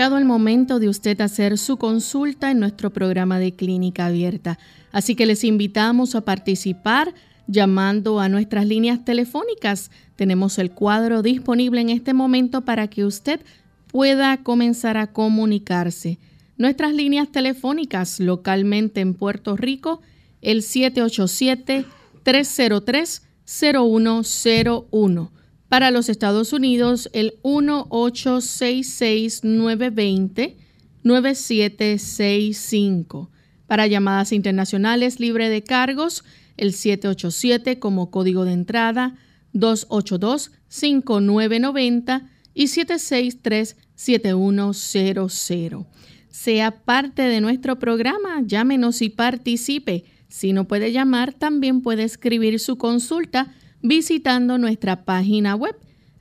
Llegado el momento de usted hacer su consulta en nuestro programa de clínica abierta, así que les invitamos a participar llamando a nuestras líneas telefónicas. Tenemos el cuadro disponible en este momento para que usted pueda comenzar a comunicarse. Nuestras líneas telefónicas localmente en Puerto Rico, el 787-303-0101. Para los Estados Unidos, el 1866-920-9765. Para llamadas internacionales libre de cargos, el 787 como código de entrada, 282-5990 y 763-7100. Sea parte de nuestro programa, llámenos y participe. Si no puede llamar, también puede escribir su consulta visitando nuestra página web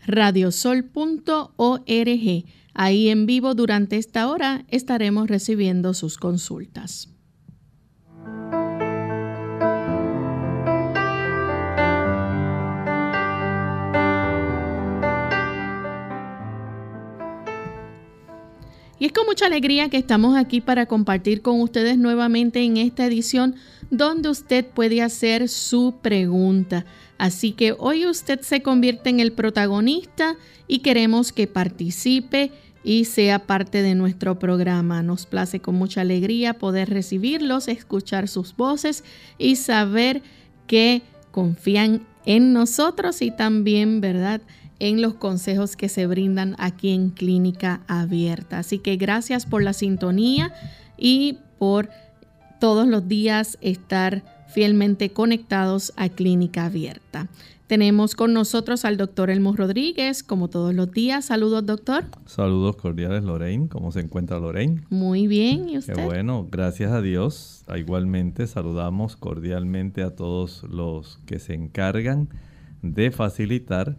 radiosol.org. Ahí en vivo durante esta hora estaremos recibiendo sus consultas. Y es con mucha alegría que estamos aquí para compartir con ustedes nuevamente en esta edición donde usted puede hacer su pregunta. Así que hoy usted se convierte en el protagonista y queremos que participe y sea parte de nuestro programa. Nos place con mucha alegría poder recibirlos, escuchar sus voces y saber que confían en nosotros y también, ¿verdad? En los consejos que se brindan aquí en Clínica Abierta. Así que gracias por la sintonía y por todos los días estar fielmente conectados a Clínica Abierta. Tenemos con nosotros al doctor Elmo Rodríguez, como todos los días. Saludos, doctor. Saludos cordiales, Lorraine. ¿Cómo se encuentra Lorraine? Muy bien, ¿y usted? Qué bueno, gracias a Dios. Igualmente saludamos cordialmente a todos los que se encargan de facilitar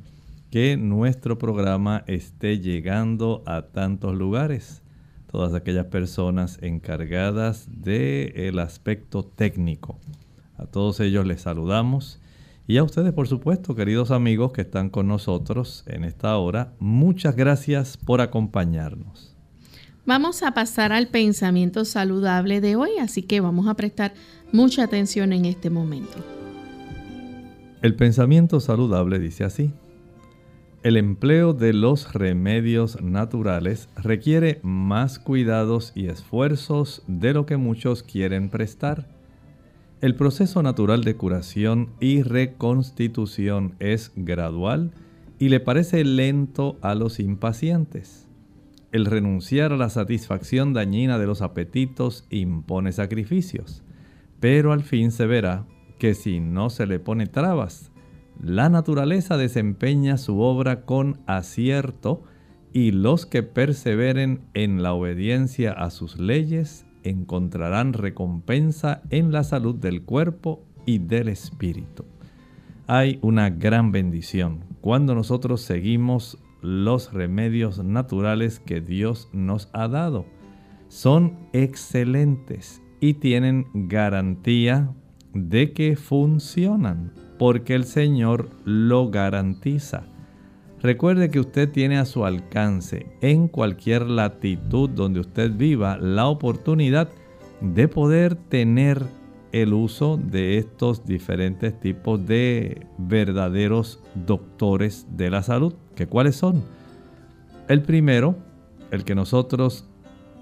que nuestro programa esté llegando a tantos lugares. Todas aquellas personas encargadas del aspecto técnico. A todos ellos les saludamos. Y a ustedes, por supuesto, queridos amigos que están con nosotros en esta hora, muchas gracias por acompañarnos. Vamos a pasar al pensamiento saludable de hoy, así que vamos a prestar mucha atención en este momento. El pensamiento saludable dice así. El empleo de los remedios naturales requiere más cuidados y esfuerzos de lo que muchos quieren prestar. El proceso natural de curación y reconstitución es gradual y le parece lento a los impacientes. El renunciar a la satisfacción dañina de los apetitos impone sacrificios, pero al fin se verá que si no se le pone trabas, la naturaleza desempeña su obra con acierto y los que perseveren en la obediencia a sus leyes encontrarán recompensa en la salud del cuerpo y del espíritu. Hay una gran bendición cuando nosotros seguimos los remedios naturales que Dios nos ha dado. Son excelentes y tienen garantía de que funcionan porque el Señor lo garantiza. Recuerde que usted tiene a su alcance en cualquier latitud donde usted viva la oportunidad de poder tener el uso de estos diferentes tipos de verdaderos doctores de la salud. ¿Que cuáles son? El primero, el que nosotros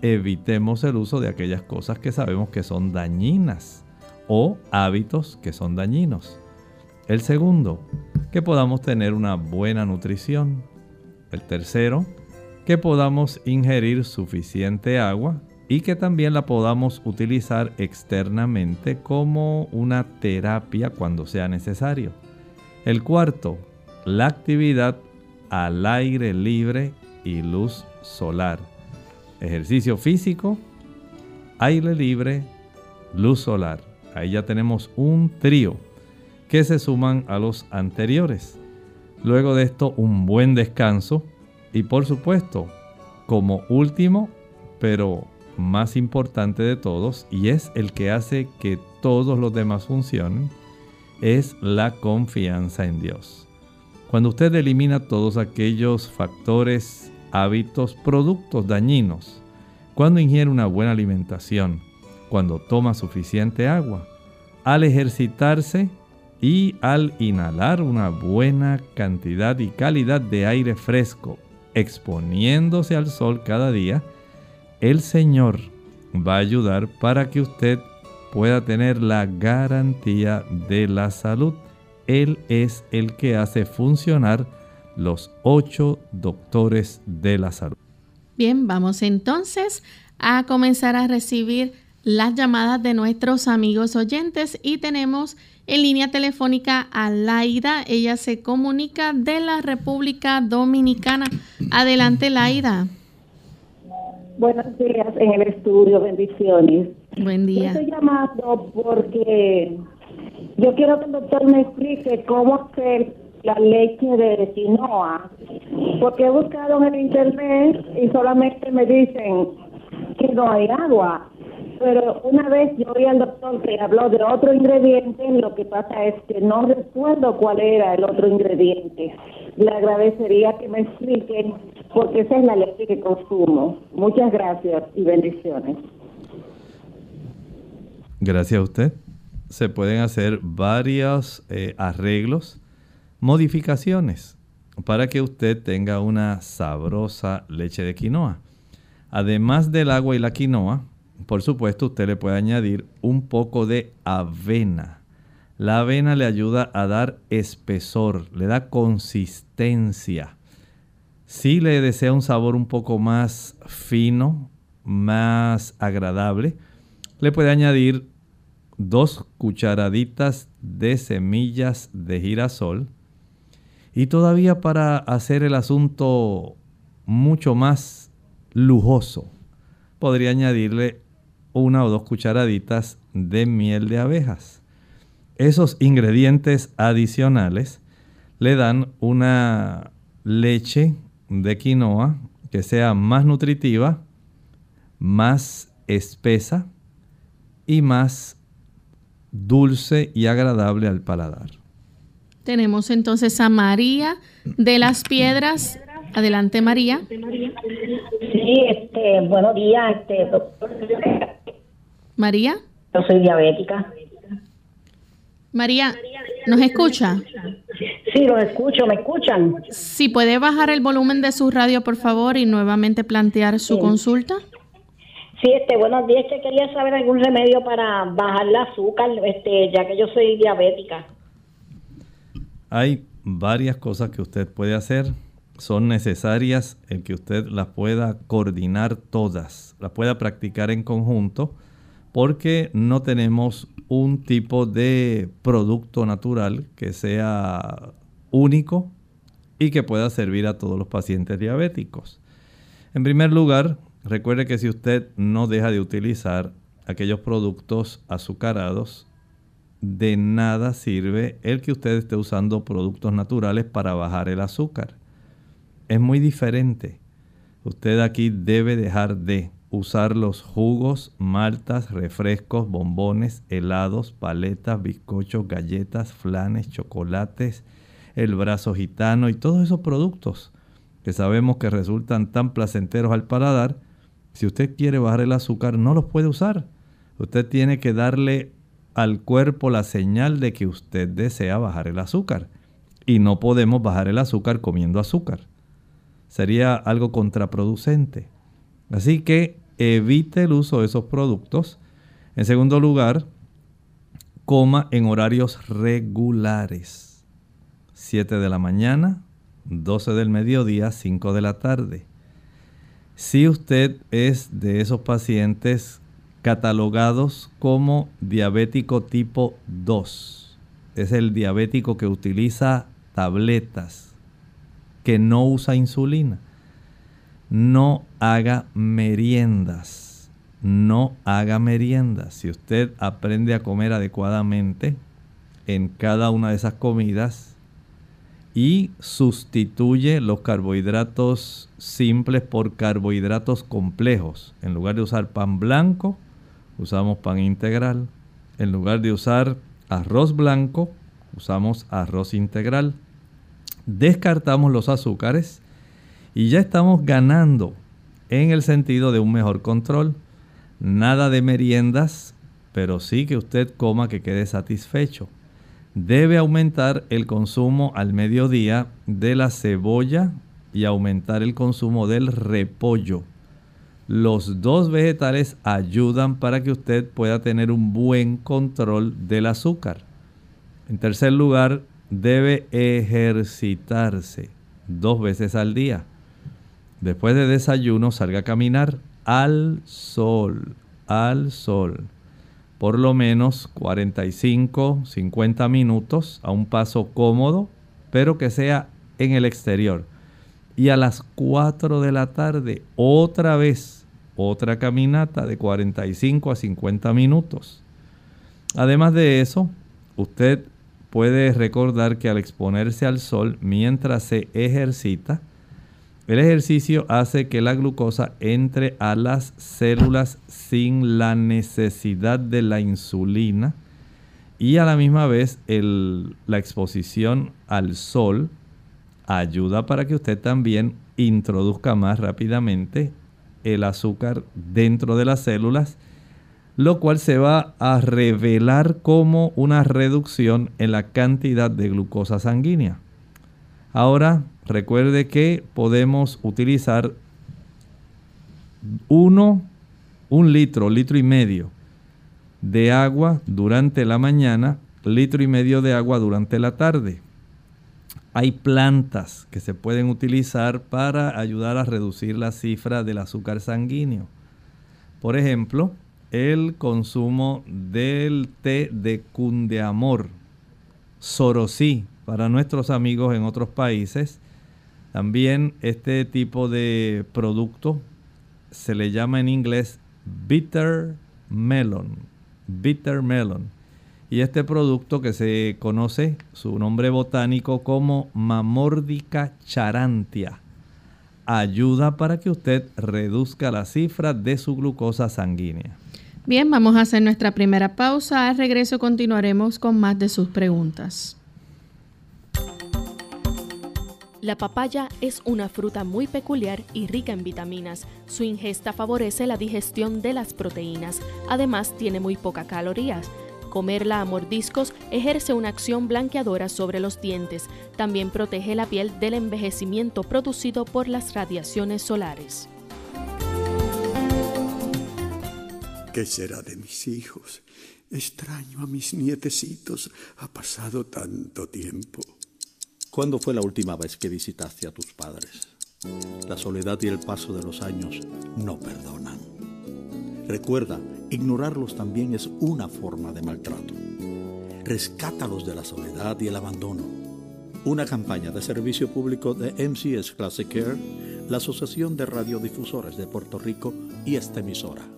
evitemos el uso de aquellas cosas que sabemos que son dañinas o hábitos que son dañinos. El segundo, que podamos tener una buena nutrición. El tercero, que podamos ingerir suficiente agua y que también la podamos utilizar externamente como una terapia cuando sea necesario. El cuarto, la actividad al aire libre y luz solar. Ejercicio físico, aire libre, luz solar. Ahí ya tenemos un trío que se suman a los anteriores. Luego de esto, un buen descanso y por supuesto, como último, pero más importante de todos, y es el que hace que todos los demás funcionen, es la confianza en Dios. Cuando usted elimina todos aquellos factores, hábitos, productos dañinos, cuando ingiere una buena alimentación, cuando toma suficiente agua, al ejercitarse y al inhalar una buena cantidad y calidad de aire fresco, exponiéndose al sol cada día, el Señor va a ayudar para que usted pueda tener la garantía de la salud. Él es el que hace funcionar los ocho doctores de la salud. Bien, vamos entonces a comenzar a recibir las llamadas de nuestros amigos oyentes y tenemos en línea telefónica a Laida. Ella se comunica de la República Dominicana. Adelante, Laida. Buenos días en el estudio, bendiciones. Buen día. estoy llamando porque yo quiero que el doctor me explique cómo hacer la leche de quinoa, porque he buscado en el internet y solamente me dicen que no hay agua. Pero una vez yo oí al doctor que habló de otro ingrediente, lo que pasa es que no recuerdo cuál era el otro ingrediente. Le agradecería que me expliquen porque esa es la leche que consumo. Muchas gracias y bendiciones. Gracias a usted. Se pueden hacer varios eh, arreglos, modificaciones para que usted tenga una sabrosa leche de quinoa. Además del agua y la quinoa, por supuesto, usted le puede añadir un poco de avena. La avena le ayuda a dar espesor, le da consistencia. Si le desea un sabor un poco más fino, más agradable, le puede añadir dos cucharaditas de semillas de girasol. Y todavía para hacer el asunto mucho más lujoso, podría añadirle una o dos cucharaditas de miel de abejas. Esos ingredientes adicionales le dan una leche de quinoa que sea más nutritiva, más espesa y más dulce y agradable al paladar. Tenemos entonces a María de las Piedras. Adelante, María. Sí, este, buenos días, este, doctor. María. Yo soy diabética. María, ¿nos escucha? Sí, lo escucho, ¿me escuchan? Si puede bajar el volumen de su radio, por favor, y nuevamente plantear su consulta. Sí, este, buenos días, que quería saber algún remedio para bajar el azúcar, este, ya que yo soy diabética. Hay varias cosas que usted puede hacer. Son necesarias el que usted las pueda coordinar todas, las pueda practicar en conjunto porque no tenemos un tipo de producto natural que sea único y que pueda servir a todos los pacientes diabéticos. En primer lugar, recuerde que si usted no deja de utilizar aquellos productos azucarados, de nada sirve el que usted esté usando productos naturales para bajar el azúcar. Es muy diferente. Usted aquí debe dejar de usar los jugos, maltas, refrescos, bombones, helados, paletas, bizcochos, galletas, flanes, chocolates, el brazo gitano y todos esos productos que sabemos que resultan tan placenteros al paladar. Si usted quiere bajar el azúcar, no los puede usar. Usted tiene que darle al cuerpo la señal de que usted desea bajar el azúcar. Y no podemos bajar el azúcar comiendo azúcar. Sería algo contraproducente. Así que evite el uso de esos productos. En segundo lugar, coma en horarios regulares. 7 de la mañana, 12 del mediodía, 5 de la tarde. Si usted es de esos pacientes catalogados como diabético tipo 2, es el diabético que utiliza tabletas, que no usa insulina. No haga meriendas. No haga meriendas. Si usted aprende a comer adecuadamente en cada una de esas comidas y sustituye los carbohidratos simples por carbohidratos complejos. En lugar de usar pan blanco, usamos pan integral. En lugar de usar arroz blanco, usamos arroz integral. Descartamos los azúcares y ya estamos ganando en el sentido de un mejor control. Nada de meriendas, pero sí que usted coma que quede satisfecho. Debe aumentar el consumo al mediodía de la cebolla y aumentar el consumo del repollo. Los dos vegetales ayudan para que usted pueda tener un buen control del azúcar. En tercer lugar, debe ejercitarse dos veces al día. Después de desayuno, salga a caminar al sol, al sol. Por lo menos 45, 50 minutos a un paso cómodo, pero que sea en el exterior. Y a las 4 de la tarde, otra vez, otra caminata de 45 a 50 minutos. Además de eso, usted puede recordar que al exponerse al sol mientras se ejercita, el ejercicio hace que la glucosa entre a las células sin la necesidad de la insulina y a la misma vez la exposición al sol ayuda para que usted también introduzca más rápidamente el azúcar dentro de las células lo cual se va a revelar como una reducción en la cantidad de glucosa sanguínea. Ahora, recuerde que podemos utilizar uno, un litro, litro y medio de agua durante la mañana, litro y medio de agua durante la tarde. Hay plantas que se pueden utilizar para ayudar a reducir la cifra del azúcar sanguíneo. Por ejemplo, el consumo del té de cundeamor, sorosí, para nuestros amigos en otros países. También este tipo de producto se le llama en inglés bitter melon, bitter melon. Y este producto que se conoce su nombre botánico como Mamordica charantia ayuda para que usted reduzca la cifra de su glucosa sanguínea. Bien, vamos a hacer nuestra primera pausa. Al regreso continuaremos con más de sus preguntas. La papaya es una fruta muy peculiar y rica en vitaminas. Su ingesta favorece la digestión de las proteínas. Además, tiene muy pocas calorías. Comerla a mordiscos ejerce una acción blanqueadora sobre los dientes. También protege la piel del envejecimiento producido por las radiaciones solares. ¿Qué será de mis hijos? Extraño a mis nietecitos. Ha pasado tanto tiempo. ¿Cuándo fue la última vez que visitaste a tus padres? La soledad y el paso de los años no perdonan. Recuerda, ignorarlos también es una forma de maltrato. Rescátalos de la soledad y el abandono. Una campaña de servicio público de MCS Classic Care, la Asociación de Radiodifusores de Puerto Rico y esta emisora.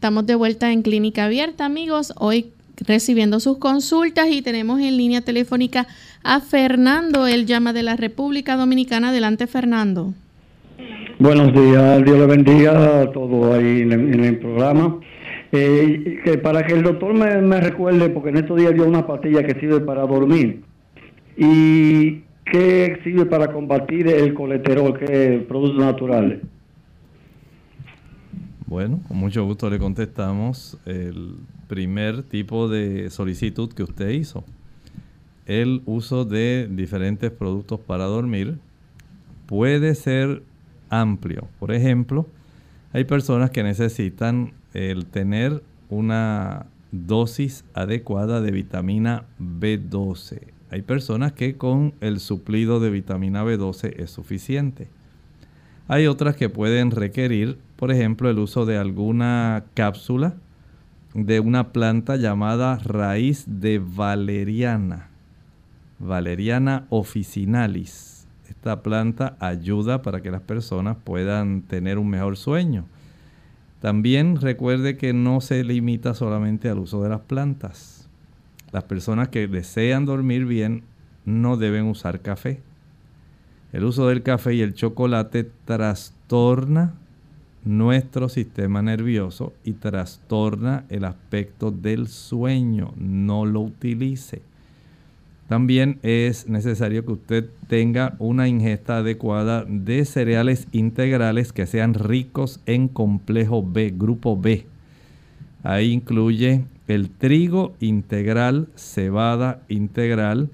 Estamos de vuelta en Clínica Abierta, amigos. Hoy recibiendo sus consultas y tenemos en línea telefónica a Fernando. Él llama de la República Dominicana. Adelante, Fernando. Buenos días, Dios le bendiga a todos ahí en el, programa. Eh, que para que el doctor me, recuerde, porque en estos días dio una pastilla que sirve para dormir y que sirve para combatir el colesterol, que es productos naturales. Bueno, con mucho gusto le contestamos el primer tipo de solicitud que usted hizo. El uso de diferentes productos para dormir puede ser amplio. Por ejemplo, hay personas que necesitan el tener una dosis adecuada de vitamina B12. Hay personas que con el suplido de vitamina B12 es suficiente. Hay otras que pueden requerir por ejemplo, el uso de alguna cápsula de una planta llamada raíz de valeriana, valeriana officinalis. Esta planta ayuda para que las personas puedan tener un mejor sueño. También recuerde que no se limita solamente al uso de las plantas. Las personas que desean dormir bien no deben usar café. El uso del café y el chocolate trastorna nuestro sistema nervioso y trastorna el aspecto del sueño. No lo utilice. También es necesario que usted tenga una ingesta adecuada de cereales integrales que sean ricos en complejo B, grupo B. Ahí incluye el trigo integral, cebada integral,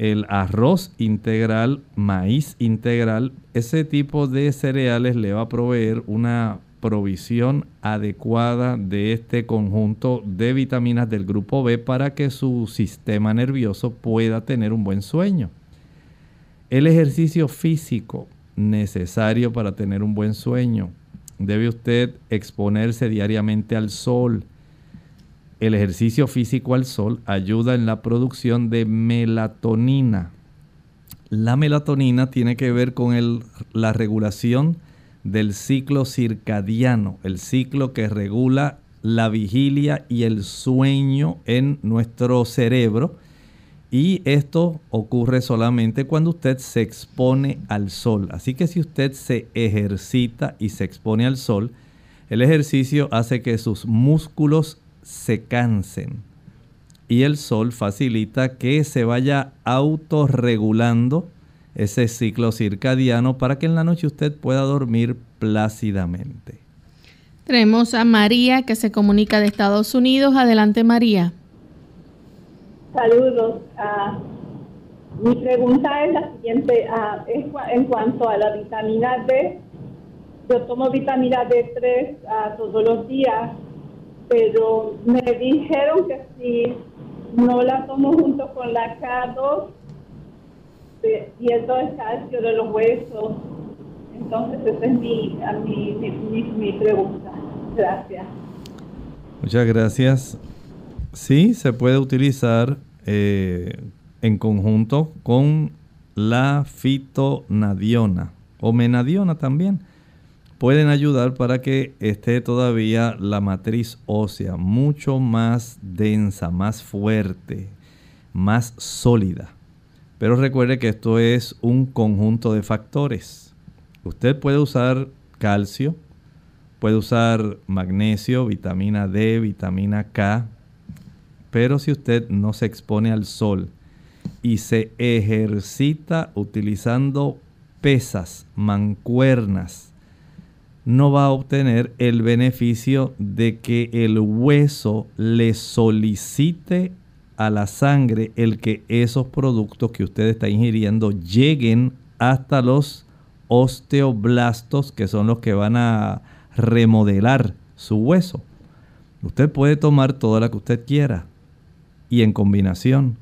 el arroz integral, maíz integral, ese tipo de cereales le va a proveer una provisión adecuada de este conjunto de vitaminas del grupo B para que su sistema nervioso pueda tener un buen sueño. El ejercicio físico necesario para tener un buen sueño. Debe usted exponerse diariamente al sol, el ejercicio físico al sol ayuda en la producción de melatonina. La melatonina tiene que ver con la regulación del ciclo circadiano, el ciclo que regula la vigilia y el sueño en nuestro cerebro. Y esto ocurre solamente cuando usted se expone al sol. Así que si usted se ejercita y se expone al sol, el ejercicio hace que sus músculos se cansen. Y el sol facilita que se vaya autorregulando ese ciclo circadiano para que en la noche usted pueda dormir plácidamente. Tenemos a María que se comunica de Estados Unidos. Adelante María. Saludos. Ah, mi pregunta es la siguiente. Ah, en cuanto a la vitamina D, yo tomo vitamina D3 ah, todos los días pero me dijeron que si no la tomo junto con la K2, pierdo el calcio de los huesos. Entonces, esa es mi, mi, mi, pregunta. Gracias. Muchas gracias. Sí, se puede utilizar eh, en conjunto con la fitonadiona o menadiona también pueden ayudar para que esté todavía la matriz ósea mucho más densa, más fuerte, más sólida. Pero recuerde que esto es un conjunto de factores. Usted puede usar calcio, puede usar magnesio, vitamina D, vitamina K, pero si usted no se expone al sol y se ejercita utilizando pesas, mancuernas, no va a obtener el beneficio de que el hueso le solicite a la sangre el que esos productos que usted está ingiriendo lleguen hasta los osteoblastos que son los que van a remodelar su hueso. Usted puede tomar toda la que usted quiera y en combinación,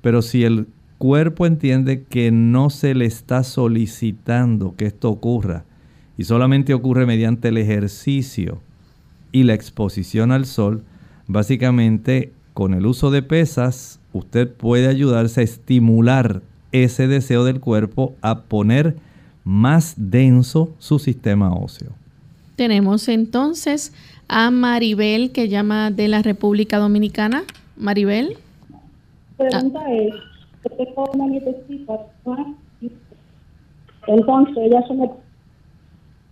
pero si el cuerpo entiende que no se le está solicitando que esto ocurra y solamente ocurre mediante el ejercicio y la exposición al sol, básicamente con el uso de pesas usted puede ayudarse a estimular ese deseo del cuerpo a poner más denso su sistema óseo. Tenemos entonces a Maribel que llama de la República Dominicana. Maribel. Pregunta es, tengo una nietecita, entonces ella se me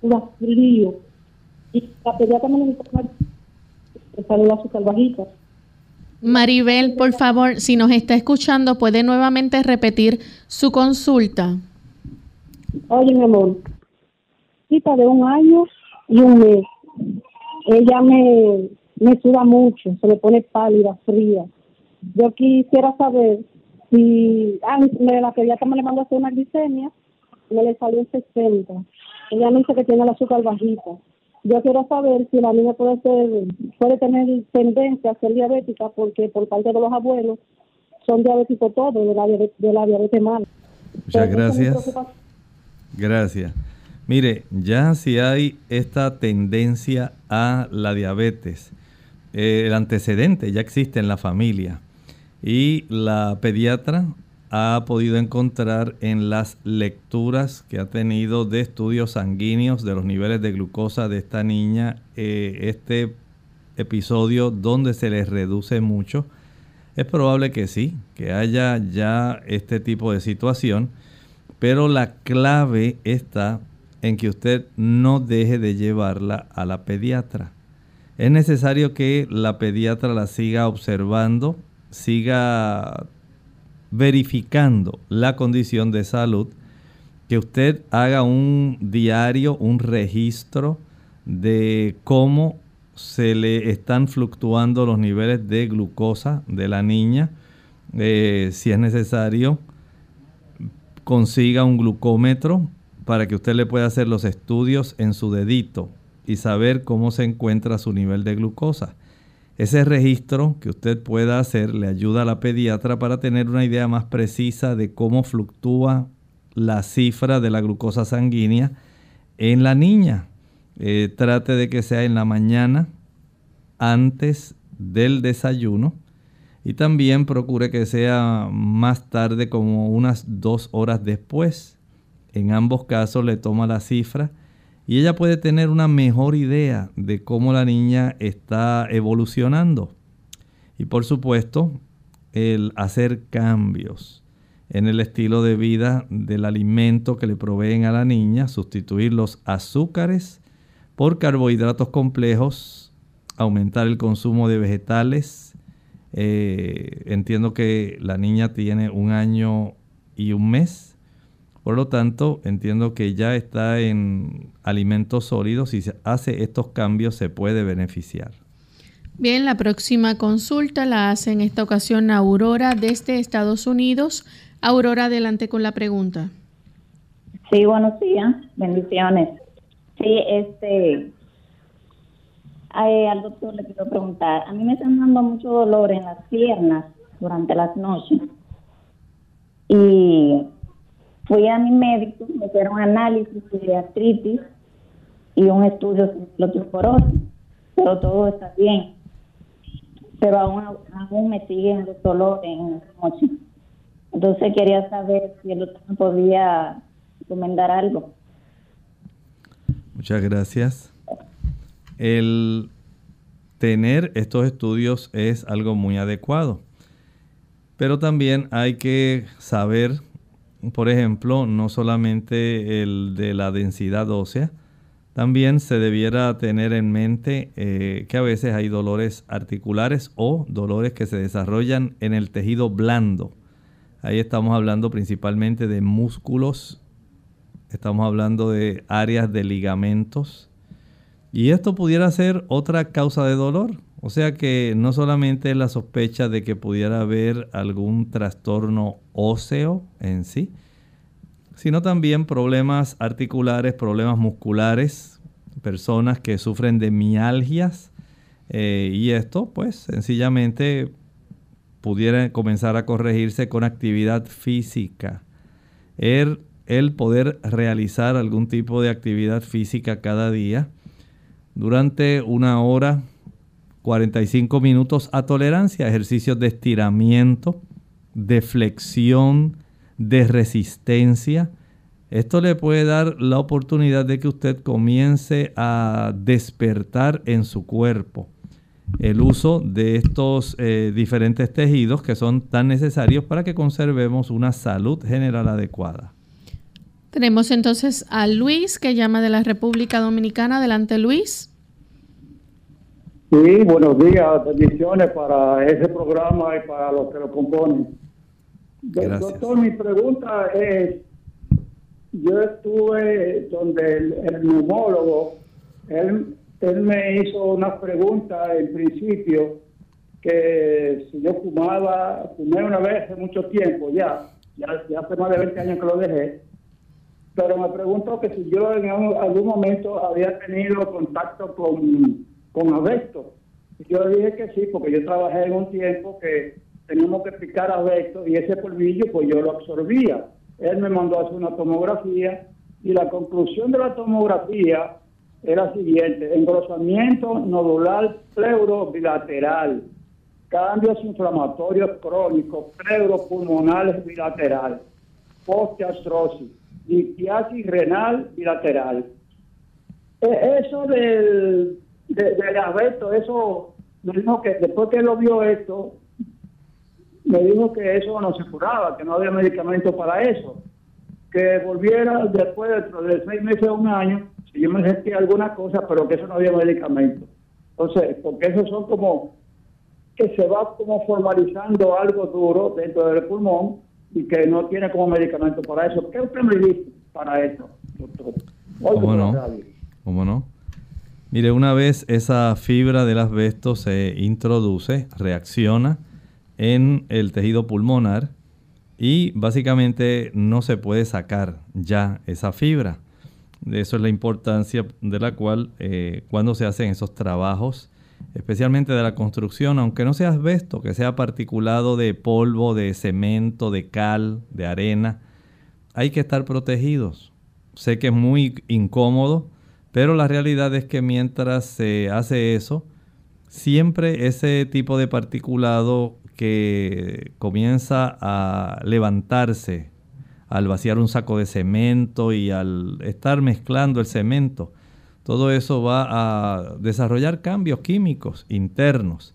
y la pediatra me azúcar bajita. Maribel, por favor, si nos está escuchando, ¿puede nuevamente repetir su consulta? Oye, mi amor, cita de un año y un mes. Ella me, me suda mucho, se le pone pálida, fría. Yo quisiera saber si ah, la pediatra me le mandó a hacer una glicemia, me le salió en 60. Ella me dice que tiene el azúcar bajita. Yo quiero saber si la niña puede ser, puede tener tendencia a ser diabética porque por parte de los abuelos son diabéticos todos de la, de la diabetes mala. Muchas gracias. Gracias. Mire, ya si hay esta tendencia a la diabetes, eh, el antecedente ya existe en la familia y la pediatra ha podido encontrar en las lecturas que ha tenido de estudios sanguíneos de los niveles de glucosa de esta niña, eh, este episodio donde se les reduce mucho, es probable que sí, que haya ya este tipo de situación, pero la clave está en que usted no deje de llevarla a la pediatra. Es necesario que la pediatra la siga observando, siga verificando la condición de salud, que usted haga un diario, un registro de cómo se le están fluctuando los niveles de glucosa de la niña. Eh, si es necesario, consiga un glucómetro para que usted le pueda hacer los estudios en su dedito y saber cómo se encuentra su nivel de glucosa. Ese registro que usted pueda hacer le ayuda a la pediatra para tener una idea más precisa de cómo fluctúa la cifra de la glucosa sanguínea en la niña. Eh, trate de que sea en la mañana, antes del desayuno, y también procure que sea más tarde, como unas dos horas después. En ambos casos le toma la cifra y ella puede tener una mejor idea de cómo la niña está evolucionando. Y por supuesto, el hacer cambios en el estilo de vida del alimento que le proveen a la niña, sustituir los azúcares por carbohidratos complejos, aumentar el consumo de vegetales. Eh, entiendo que la niña tiene un año y un mes por lo tanto, entiendo que ya está en alimentos sólidos y se hace estos cambios se puede beneficiar. Bien, la próxima consulta la hace en esta ocasión Aurora desde Estados Unidos. Aurora, adelante con la pregunta. Sí, buenos días, bendiciones. Sí, este, al doctor le quiero preguntar, a mí me están dando mucho dolor en las piernas durante las noches y Fui a mi médico, me hicieron análisis de artritis y un estudio de osteoporosis, pero todo está bien. Pero aún, aún me siguen los dolores en la noche. Entonces quería saber si el doctor me podía recomendar algo. Muchas gracias. El tener estos estudios es algo muy adecuado, pero también hay que saber por ejemplo, no solamente el de la densidad ósea, también se debiera tener en mente eh, que a veces hay dolores articulares o dolores que se desarrollan en el tejido blando. Ahí estamos hablando principalmente de músculos, estamos hablando de áreas de ligamentos. Y esto pudiera ser otra causa de dolor. O sea que no solamente la sospecha de que pudiera haber algún trastorno óseo en sí, sino también problemas articulares, problemas musculares, personas que sufren de mialgias, Eh, y esto, pues, sencillamente pudiera comenzar a corregirse con actividad física. El, el poder realizar algún tipo de actividad física cada día durante una hora, 45 minutos a tolerancia, ejercicios de estiramiento, de flexión, de resistencia. Esto le puede dar la oportunidad de que usted comience a despertar en su cuerpo el uso de estos eh, diferentes tejidos que son tan necesarios para que conservemos una salud general adecuada. Tenemos entonces a Luis que llama de la República Dominicana. Adelante Luis. Sí, buenos días, bendiciones para ese programa y para los que lo componen. Doctor, mi pregunta es, yo estuve donde el, el neumólogo, él él me hizo una pregunta en principio que si yo fumaba, fumé una vez hace mucho tiempo ya, ya, hace más de 20 años que lo dejé, pero me preguntó que si yo en algún momento había tenido contacto con, con Y yo dije que sí, porque yo trabajé en un tiempo que teníamos que picar abesto y ese polvillo pues yo lo absorbía. Él me mandó a hacer una tomografía y la conclusión de la tomografía era la siguiente, engrosamiento nodular pleurobilateral, cambios inflamatorios crónicos pleuropulmonales bilateral, postiastrosis, litiasis renal bilateral. Eso del, de, del eso me dijo que después que lo vio esto, me dijo que eso no se curaba, que no había medicamento para eso, que volviera después de seis meses o un año si yo me sentía alguna cosa, pero que eso no había medicamento. Entonces, porque eso son como que se va como formalizando algo duro dentro del pulmón y que no tiene como medicamento para eso. ¿Qué usted me dice para eso, doctor? ¿Cómo no? ¿Cómo no? Mire, una vez esa fibra del asbesto se introduce, reacciona en el tejido pulmonar y básicamente no se puede sacar ya esa fibra. Eso es la importancia de la cual eh, cuando se hacen esos trabajos, especialmente de la construcción, aunque no sea asbesto, que sea particulado de polvo, de cemento, de cal, de arena, hay que estar protegidos. Sé que es muy incómodo, pero la realidad es que mientras se hace eso, siempre ese tipo de particulado que comienza a levantarse al vaciar un saco de cemento y al estar mezclando el cemento, todo eso va a desarrollar cambios químicos internos.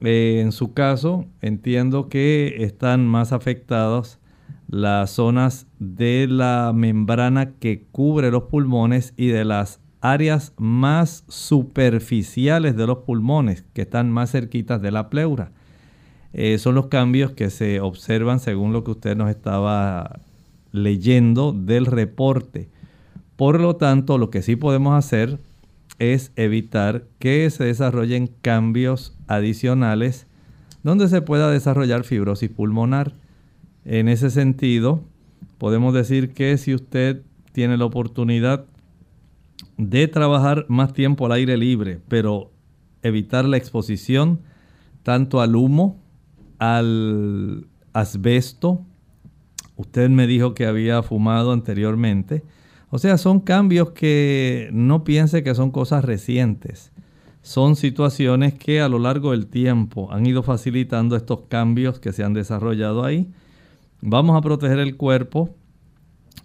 Eh, en su caso, entiendo que están más afectadas las zonas de la membrana que cubre los pulmones y de las áreas más superficiales de los pulmones, que están más cerquitas de la pleura. Eh, son los cambios que se observan según lo que usted nos estaba leyendo del reporte. Por lo tanto, lo que sí podemos hacer es evitar que se desarrollen cambios adicionales donde se pueda desarrollar fibrosis pulmonar. En ese sentido, podemos decir que si usted tiene la oportunidad de trabajar más tiempo al aire libre, pero evitar la exposición tanto al humo, al asbesto, Usted me dijo que había fumado anteriormente. O sea, son cambios que no piense que son cosas recientes. Son situaciones que a lo largo del tiempo han ido facilitando estos cambios que se han desarrollado ahí. Vamos a proteger el cuerpo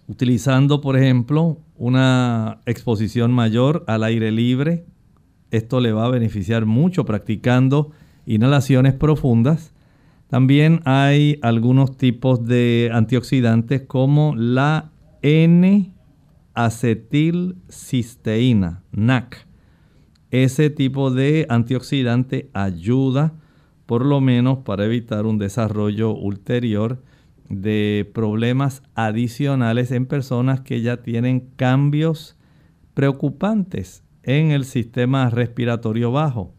utilizando, por ejemplo, una exposición mayor al aire libre. Esto le va a beneficiar mucho practicando inhalaciones profundas también hay algunos tipos de antioxidantes como la N-acetilcisteína, NAC. Ese tipo de antioxidante ayuda por lo menos para evitar un desarrollo ulterior de problemas adicionales en personas que ya tienen cambios preocupantes en el sistema respiratorio bajo.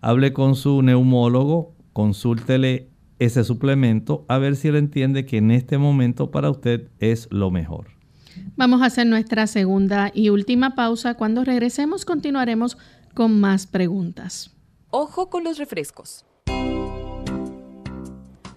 Hable con su neumólogo, consúltele ese suplemento a ver si él entiende que en este momento para usted es lo mejor. Vamos a hacer nuestra segunda y última pausa. Cuando regresemos continuaremos con más preguntas. Ojo con los refrescos.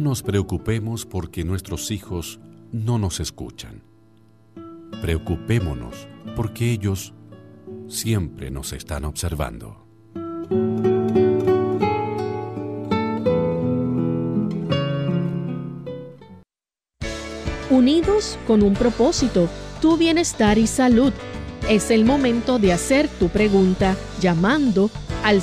No nos preocupemos porque nuestros hijos no nos escuchan. Preocupémonos porque ellos siempre nos están observando. Unidos con un propósito, tu bienestar y salud. Es el momento de hacer tu pregunta llamando al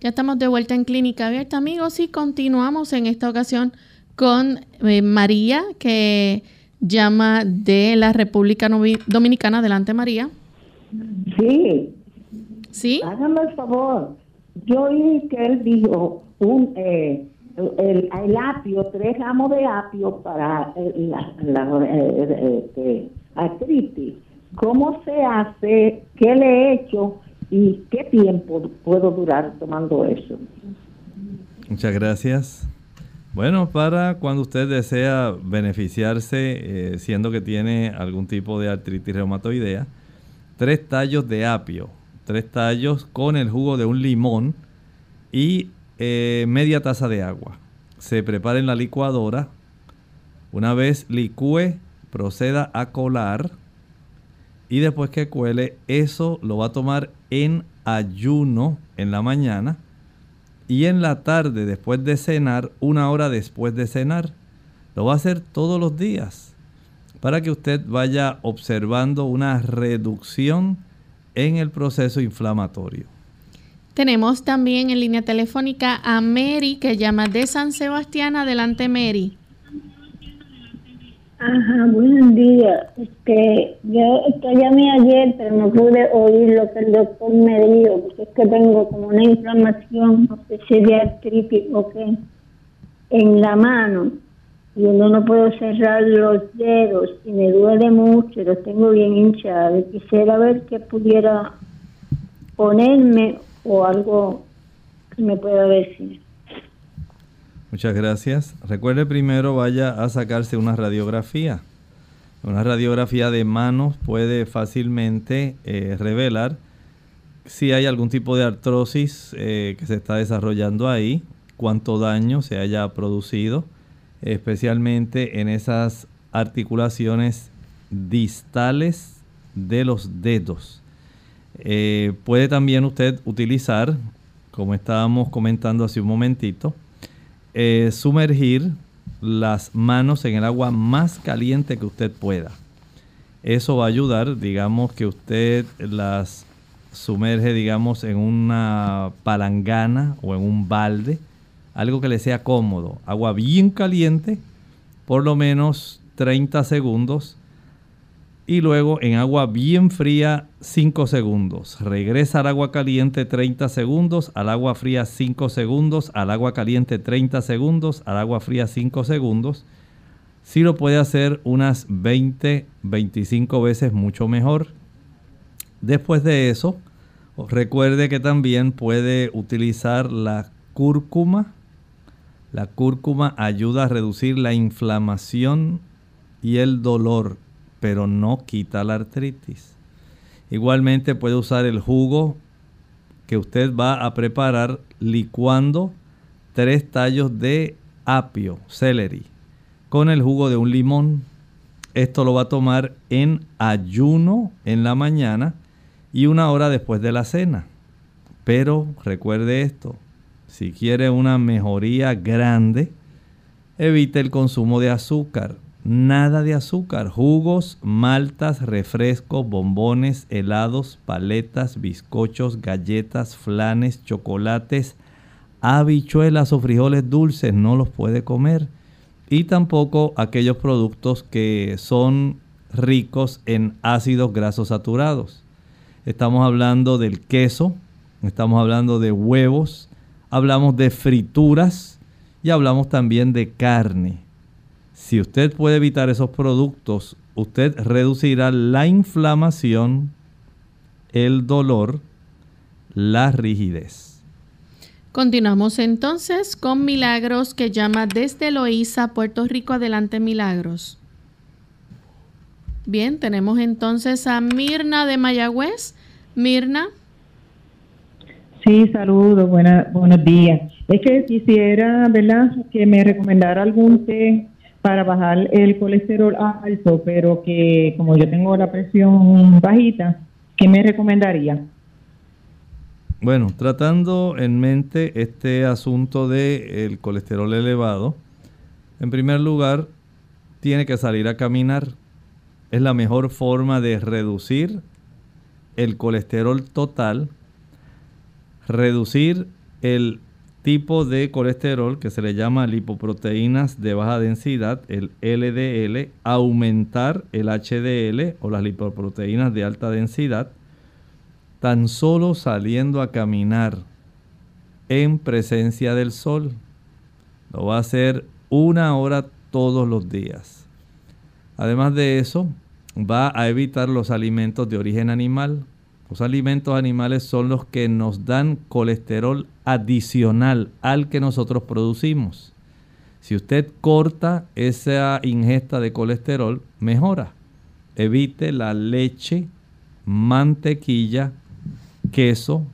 Ya estamos de vuelta en Clínica Abierta, amigos, y continuamos en esta ocasión con eh, María, que llama de la República Dominicana. Adelante, María. Sí. ¿Sí? Hágame el favor. Yo oí que él dijo un, eh, el, el, apio, tres ramos de apio para la, la este, artritis. ¿Cómo se hace? ¿Qué le he hecho? ¿Y qué tiempo puedo durar tomando eso? Muchas gracias. Bueno, para cuando usted desea beneficiarse, eh, siendo que tiene algún tipo de artritis reumatoidea, tres tallos de apio, tres tallos con el jugo de un limón y eh, media taza de agua. Se prepara en la licuadora. Una vez licúe, proceda a colar y después que cuele, eso lo va a tomar en ayuno en la mañana y en la tarde después de cenar, una hora después de cenar. Lo va a hacer todos los días para que usted vaya observando una reducción en el proceso inflamatorio. Tenemos también en línea telefónica a Mary que llama de San Sebastián. Adelante, Mary. Ajá, buenos días. Este, yo llamé ayer, pero no pude oír lo que el doctor me dijo, porque es que tengo como una inflamación, no sé si de artritis o qué, en la mano. Y uno no puedo cerrar los dedos y me duele mucho, los tengo bien hinchados. Quisiera ver qué pudiera ponerme o algo que me pueda decir. Muchas gracias. Recuerde primero vaya a sacarse una radiografía. Una radiografía de manos puede fácilmente eh, revelar si hay algún tipo de artrosis eh, que se está desarrollando ahí, cuánto daño se haya producido, especialmente en esas articulaciones distales de los dedos. Eh, puede también usted utilizar, como estábamos comentando hace un momentito, eh, sumergir las manos en el agua más caliente que usted pueda. Eso va a ayudar, digamos, que usted las sumerge, digamos, en una palangana o en un balde, algo que le sea cómodo. Agua bien caliente, por lo menos 30 segundos y luego en agua bien fría 5 segundos. Regresa al agua caliente 30 segundos, al agua fría 5 segundos, al agua caliente 30 segundos, al agua fría 5 segundos. Si lo puede hacer unas 20, 25 veces mucho mejor. Después de eso, recuerde que también puede utilizar la cúrcuma. La cúrcuma ayuda a reducir la inflamación y el dolor, pero no quita la artritis. Igualmente puede usar el jugo que usted va a preparar licuando tres tallos de apio, celery, con el jugo de un limón. Esto lo va a tomar en ayuno en la mañana y una hora después de la cena. Pero recuerde esto, si quiere una mejoría grande, evite el consumo de azúcar. Nada de azúcar, jugos, maltas, refrescos, bombones, helados, paletas, bizcochos, galletas, flanes, chocolates, habichuelas o frijoles dulces, no los puede comer. Y tampoco aquellos productos que son ricos en ácidos grasos saturados. Estamos hablando del queso, estamos hablando de huevos, hablamos de frituras y hablamos también de carne. Si usted puede evitar esos productos, usted reducirá la inflamación, el dolor, la rigidez. Continuamos entonces con Milagros que llama desde Loíza, Puerto Rico. Adelante, Milagros. Bien, tenemos entonces a Mirna de Mayagüez. Mirna. Sí, saludos, buenos días. Es que quisiera, ¿verdad?, que me recomendara algún té para bajar el colesterol alto, pero que como yo tengo la presión bajita, ¿qué me recomendaría? Bueno, tratando en mente este asunto de el colesterol elevado, en primer lugar, tiene que salir a caminar es la mejor forma de reducir el colesterol total, reducir el tipo de colesterol que se le llama lipoproteínas de baja densidad, el LDL, aumentar el HDL o las lipoproteínas de alta densidad, tan solo saliendo a caminar en presencia del sol. Lo va a hacer una hora todos los días. Además de eso, va a evitar los alimentos de origen animal. Los alimentos animales son los que nos dan colesterol adicional al que nosotros producimos. Si usted corta esa ingesta de colesterol, mejora. Evite la leche, mantequilla, queso,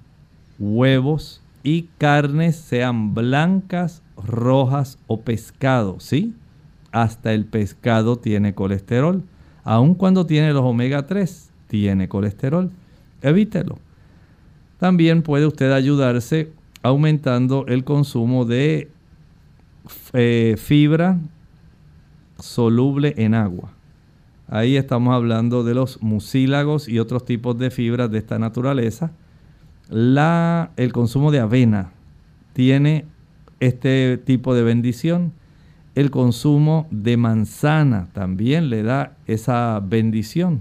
huevos y carnes, sean blancas, rojas o pescado, ¿sí? Hasta el pescado tiene colesterol aun cuando tiene los omega 3, tiene colesterol. Evítelo. También puede usted ayudarse aumentando el consumo de eh, fibra soluble en agua. Ahí estamos hablando de los mucílagos y otros tipos de fibras de esta naturaleza. La, el consumo de avena tiene este tipo de bendición el consumo de manzana también le da esa bendición.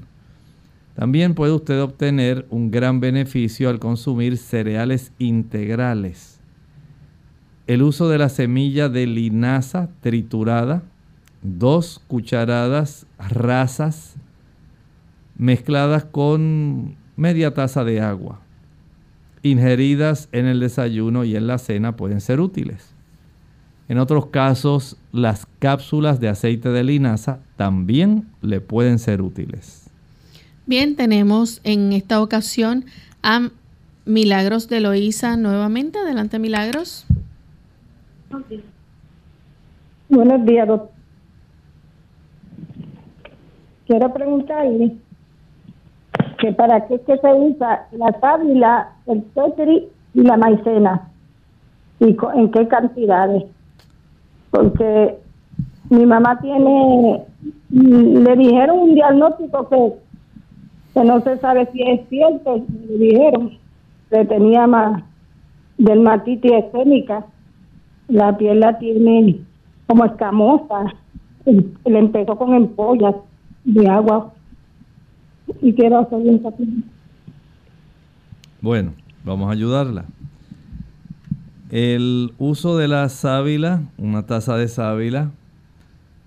También puede usted obtener un gran beneficio al consumir cereales integrales. El uso de la semilla de linaza triturada, dos cucharadas rasas mezcladas con media taza de agua, ingeridas en el desayuno y en la cena pueden ser útiles. En otros casos, las cápsulas de aceite de linaza también le pueden ser útiles. Bien, tenemos en esta ocasión a Milagros de Loíza nuevamente. Adelante, Milagros. Buenos días, doctor. Quiero preguntarle que para qué se usa la sábila, el tetri y la maicena y en qué cantidades porque mi mamá tiene, le dijeron un diagnóstico que, que no se sabe si es cierto, le dijeron que tenía más dermatitis escénica, la piel la tiene como escamosa, le empezó con empollas de agua. Y quiero hacer un Bueno, vamos a ayudarla. El uso de la sábila, una taza de sábila,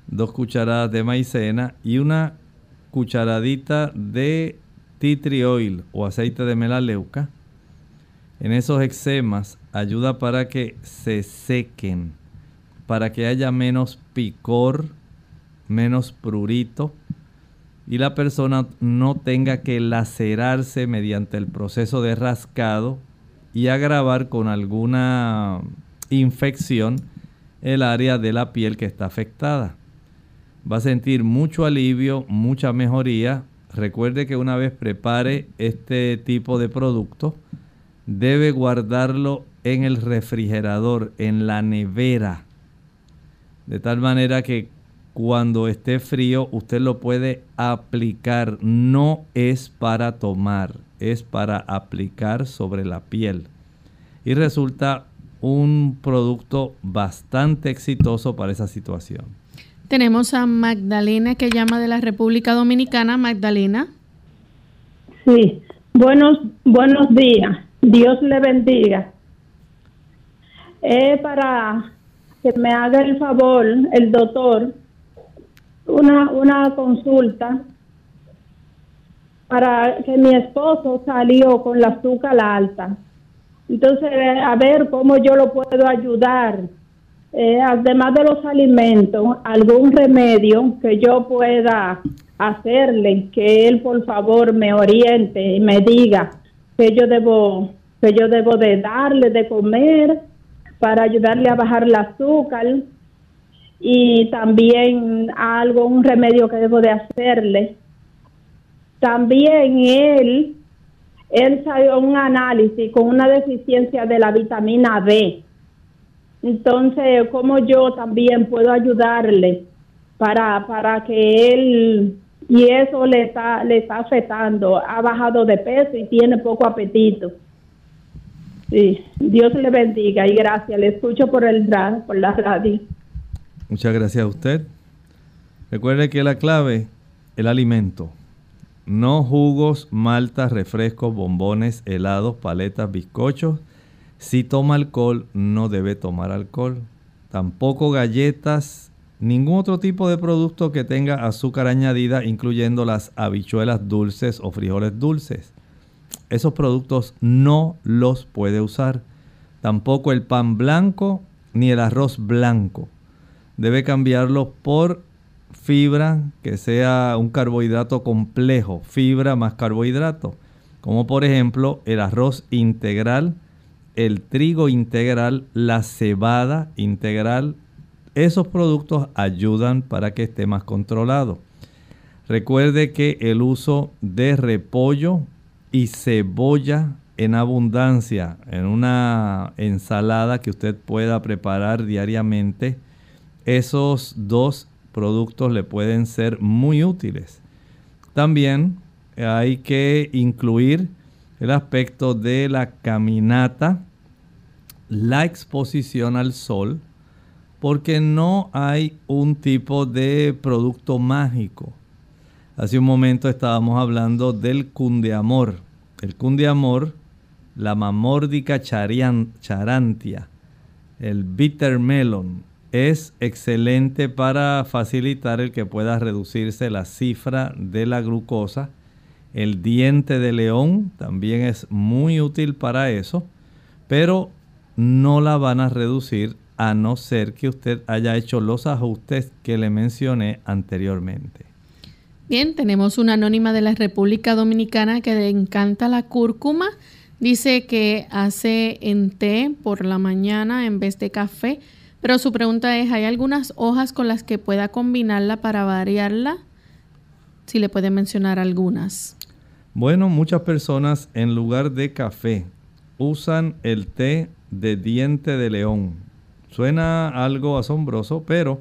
dos cucharadas de maicena y una cucharadita de tea tree oil o aceite de melaleuca. En esos eczemas ayuda para que se sequen, para que haya menos picor, menos prurito y la persona no tenga que lacerarse mediante el proceso de rascado y agravar con alguna infección el área de la piel que está afectada. Va a sentir mucho alivio, mucha mejoría. Recuerde que una vez prepare este tipo de producto, debe guardarlo en el refrigerador, en la nevera. De tal manera que cuando esté frío usted lo puede aplicar. No es para tomar, es para aplicar sobre la piel. Y resulta un producto bastante exitoso para esa situación. Tenemos a Magdalena que llama de la República Dominicana. Magdalena. Sí, buenos, buenos días. Dios le bendiga. Es para que me haga el favor el doctor una, una consulta para que mi esposo salió con la azúcar alta entonces, a ver cómo yo lo puedo ayudar. Eh, además de los alimentos, algún remedio que yo pueda hacerle, que él por favor me oriente y me diga que yo debo, que yo debo de darle de comer para ayudarle a bajar el azúcar y también algo, un remedio que debo de hacerle. También él él salió un análisis con una deficiencia de la vitamina D. Entonces, ¿cómo yo también puedo ayudarle para, para que él, y eso le está, le está afectando, ha bajado de peso y tiene poco apetito? Sí, Dios le bendiga y gracias. Le escucho por, el, por la radio. Muchas gracias a usted. Recuerde que la clave, el alimento. No jugos, maltas, refrescos, bombones, helados, paletas, bizcochos. Si toma alcohol, no debe tomar alcohol. Tampoco galletas, ningún otro tipo de producto que tenga azúcar añadida, incluyendo las habichuelas dulces o frijoles dulces. Esos productos no los puede usar. Tampoco el pan blanco ni el arroz blanco. Debe cambiarlo por fibra que sea un carbohidrato complejo, fibra más carbohidrato, como por ejemplo el arroz integral, el trigo integral, la cebada integral. Esos productos ayudan para que esté más controlado. Recuerde que el uso de repollo y cebolla en abundancia en una ensalada que usted pueda preparar diariamente, esos dos productos le pueden ser muy útiles. También hay que incluir el aspecto de la caminata, la exposición al sol, porque no hay un tipo de producto mágico. Hace un momento estábamos hablando del cundeamor. El cundeamor, la mamórdica charantia, el bitter melon, es excelente para facilitar el que pueda reducirse la cifra de la glucosa. El diente de león también es muy útil para eso, pero no la van a reducir a no ser que usted haya hecho los ajustes que le mencioné anteriormente. Bien, tenemos una anónima de la República Dominicana que le encanta la cúrcuma. Dice que hace en té por la mañana en vez de café pero su pregunta es, ¿hay algunas hojas con las que pueda combinarla para variarla? Si le puede mencionar algunas. Bueno, muchas personas en lugar de café usan el té de diente de león. Suena algo asombroso, pero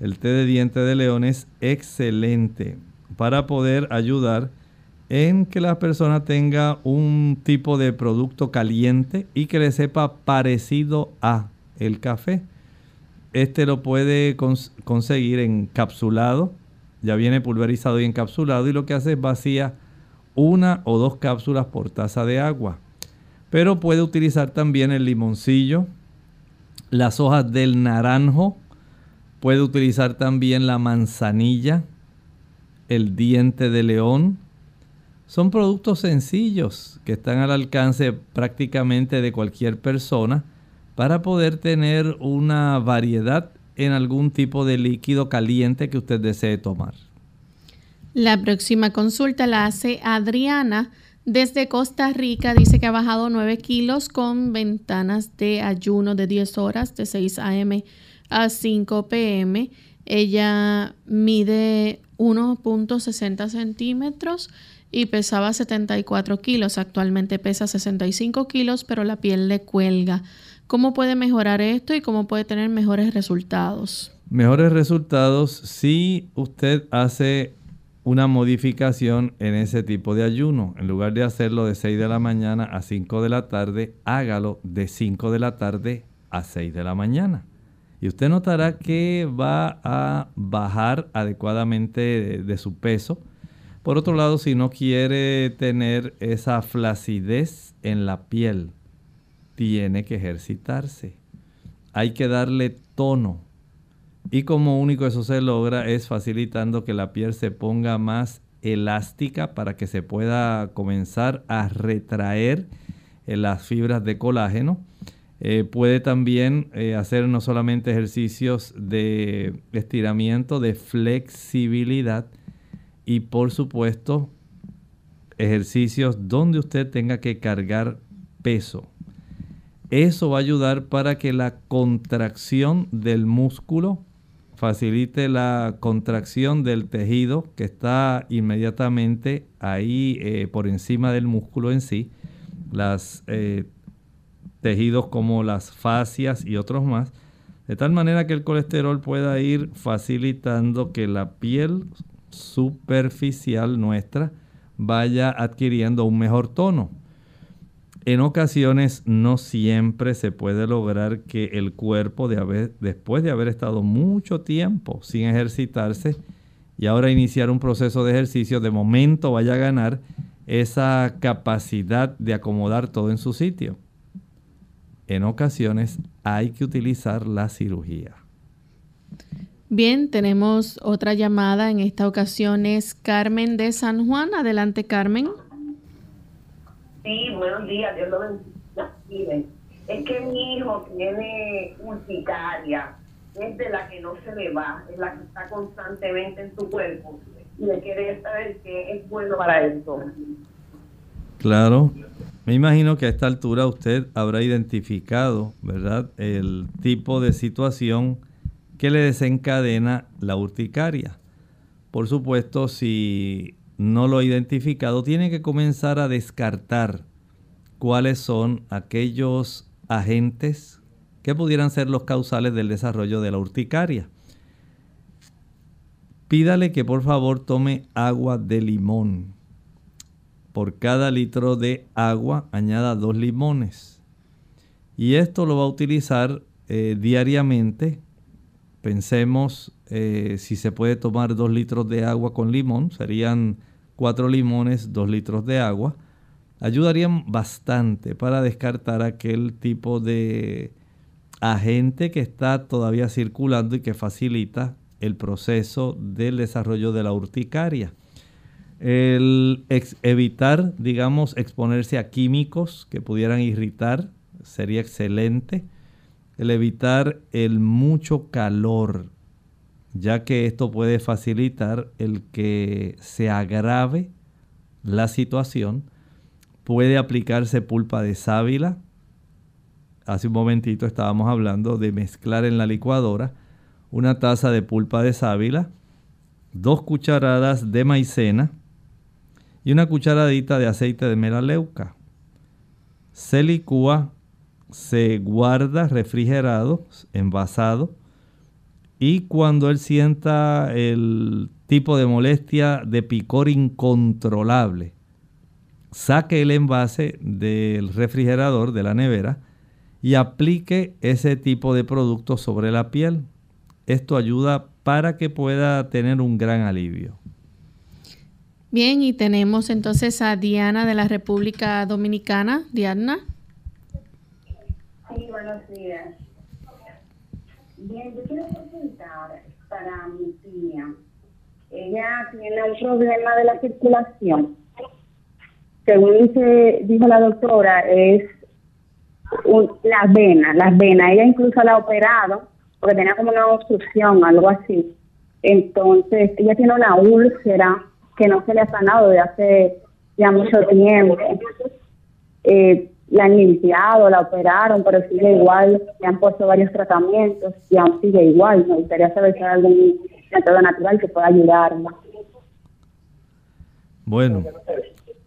el té de diente de león es excelente para poder ayudar en que la persona tenga un tipo de producto caliente y que le sepa parecido a el café. Este lo puede conseguir encapsulado. Ya viene pulverizado y encapsulado y lo que hace es vacía una o dos cápsulas por taza de agua. Pero puede utilizar también el limoncillo, las hojas del naranjo, Puede utilizar también la manzanilla, el diente de león. Son productos sencillos que están al alcance prácticamente de cualquier persona para poder tener una variedad en algún tipo de líquido caliente que usted desee tomar. La próxima consulta la hace Adriana desde Costa Rica. Dice que ha bajado 9 kilos con ventanas de ayuno de 10 horas, de 6 a.m. a 5 p.m. Ella mide 1.60 centímetros y pesaba 74 kilos. Actualmente pesa 65 kilos, pero la piel le cuelga. ¿Cómo puede mejorar esto y cómo puede tener mejores resultados? Mejores resultados si usted hace una modificación en ese tipo de ayuno. En lugar de hacerlo de 6 de la mañana a 5 de la tarde, hágalo de 5 de la tarde a 6 de la mañana. Y usted notará que va a bajar adecuadamente de, su peso. Por otro lado, si no quiere tener esa flacidez en la piel, tiene que ejercitarse. Hay que darle tono. Y como único eso se logra es facilitando que la piel se ponga más elástica para que se pueda comenzar a retraer las fibras de colágeno. Eh, puede también eh, hacer no solamente ejercicios de estiramiento, de flexibilidad y por supuesto ejercicios donde usted tenga que cargar peso. Eso va a ayudar para que la contracción del músculo facilite la contracción del tejido que está inmediatamente ahí eh, por encima del músculo en sí. Los eh, tejidos como las fascias y otros más. De tal manera que el colesterol pueda ir facilitando que la piel superficial nuestra vaya adquiriendo un mejor tono. En ocasiones no siempre se puede lograr que el cuerpo, de después de haber estado mucho tiempo sin ejercitarse y ahora iniciar un proceso de ejercicio, de momento vaya a ganar esa capacidad de acomodar todo en su sitio. En ocasiones hay que utilizar la cirugía. Bien, tenemos otra llamada. En esta ocasión es Carmen de San Juan. Adelante, Carmen. Sí, buenos días, Dios lo bendiga. Es que mi hijo tiene urticaria, es de la que no se le va, es la que está constantemente en su cuerpo. Y le quiere saber qué es bueno para esto. Claro, me imagino que a esta altura usted habrá identificado, ¿verdad?, el tipo de situación que le desencadena la urticaria. Por supuesto, si no lo ha identificado, tiene que comenzar a descartar cuáles son aquellos agentes que pudieran ser los causales del desarrollo de la urticaria. Pídale que por favor tome agua de limón. Por cada litro de agua añada dos limones. Y esto lo va a utilizar eh, diariamente. Pensemos eh, si se puede tomar dos litros de agua con limón. Serían 4 limones, 2 litros de agua, ayudarían bastante para descartar aquel tipo de agente que está todavía circulando y que facilita el proceso del desarrollo de la urticaria. El evitar, digamos, exponerse a químicos que pudieran irritar sería excelente. El evitar el mucho calor ya que esto puede facilitar el que se agrave la situación. Puede aplicarse pulpa de sábila. Hace un momentito estábamos hablando de mezclar en la licuadora una taza de pulpa de sábila, dos cucharadas de maicena y una cucharadita de aceite de melaleuca. Se licúa, se guarda refrigerado, envasado y cuando él sienta el tipo de molestia de picor incontrolable, saque el envase del refrigerador, de la nevera, y aplique ese tipo de producto sobre la piel. Esto ayuda para que pueda tener un gran alivio. Bien, y tenemos entonces a Diana de la República Dominicana. Diana. Sí, buenos días. Bien, yo quiero preguntar para mi tía. Ella tiene un problema de la circulación. Según dice, dijo la doctora, es las venas, las venas. Ella incluso la ha operado porque tenía como una obstrucción, algo así. Entonces, ella tiene una úlcera que no se le ha sanado de hace ya mucho tiempo. Eh, la han limpiado, la operaron, pero sigue igual, le han puesto varios tratamientos y aún sigue igual. Me gustaría saber si hay algún método natural que pueda ayudarla. Bueno,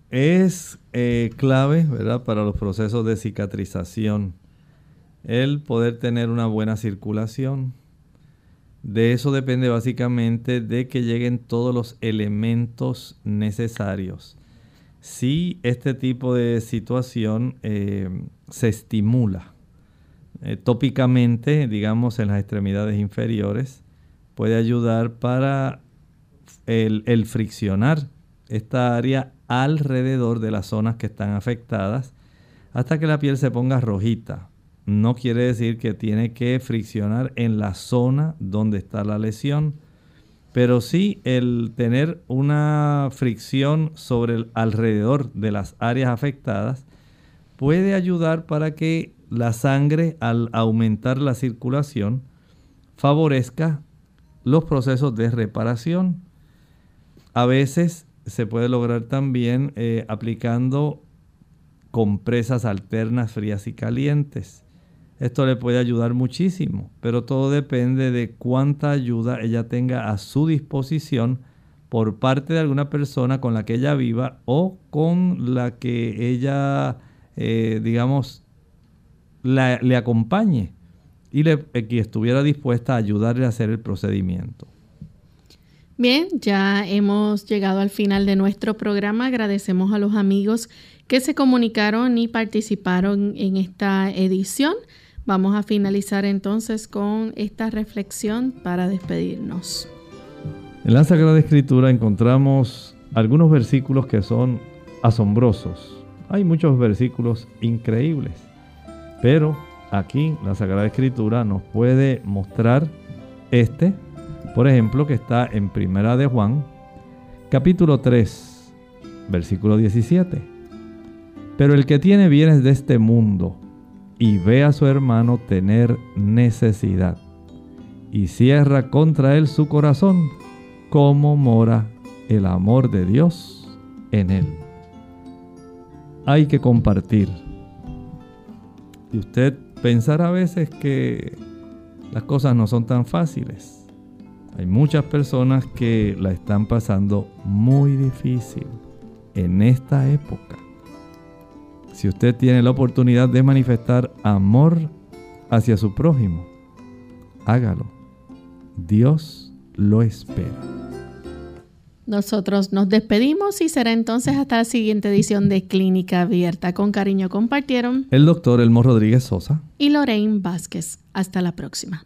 es eh, clave, ¿verdad?, para los procesos de cicatrización el poder tener una buena circulación. De eso depende básicamente de que lleguen todos los elementos necesarios si este tipo de situación eh, se estimula eh, tópicamente, digamos, en las extremidades inferiores, puede ayudar para el, el, friccionar esta área alrededor de las zonas que están afectadas hasta que la piel se ponga rojita. No quiere decir que tiene que friccionar en la zona donde está la lesión, pero sí el tener una fricción sobre el alrededor de las áreas afectadas puede ayudar para que la sangre al aumentar la circulación favorezca los procesos de reparación. A veces se puede lograr también eh, aplicando compresas alternas frías y calientes. Esto le puede ayudar muchísimo, pero todo depende de cuánta ayuda ella tenga a su disposición por parte de alguna persona con la que ella viva o con la que ella, eh, digamos, le acompañe y eh, que estuviera dispuesta a ayudarle a hacer el procedimiento. Bien, ya hemos llegado al final de nuestro programa. Agradecemos a los amigos que se comunicaron y participaron en esta edición. Vamos a finalizar entonces con esta reflexión para despedirnos. En la Sagrada Escritura encontramos algunos versículos que son asombrosos. Hay muchos versículos increíbles, pero aquí la Sagrada Escritura nos puede mostrar este, por ejemplo, que está en Primera de Juan, capítulo 3, versículo 17. Pero el que tiene bienes de este mundo y ve a su hermano tener necesidad y cierra contra él su corazón, como mora el amor de Dios en él. Hay que compartir. Y usted pensará a veces que las cosas no son tan fáciles. Hay muchas personas que la están pasando muy difícil en esta época. Si usted tiene la oportunidad de manifestar amor hacia su prójimo, hágalo. Dios lo espera. Nosotros nos despedimos y será entonces hasta la siguiente edición de Clínica Abierta. Con cariño compartieron el doctor Elmo Rodríguez Sosa y Lorraine Vázquez. Hasta la próxima.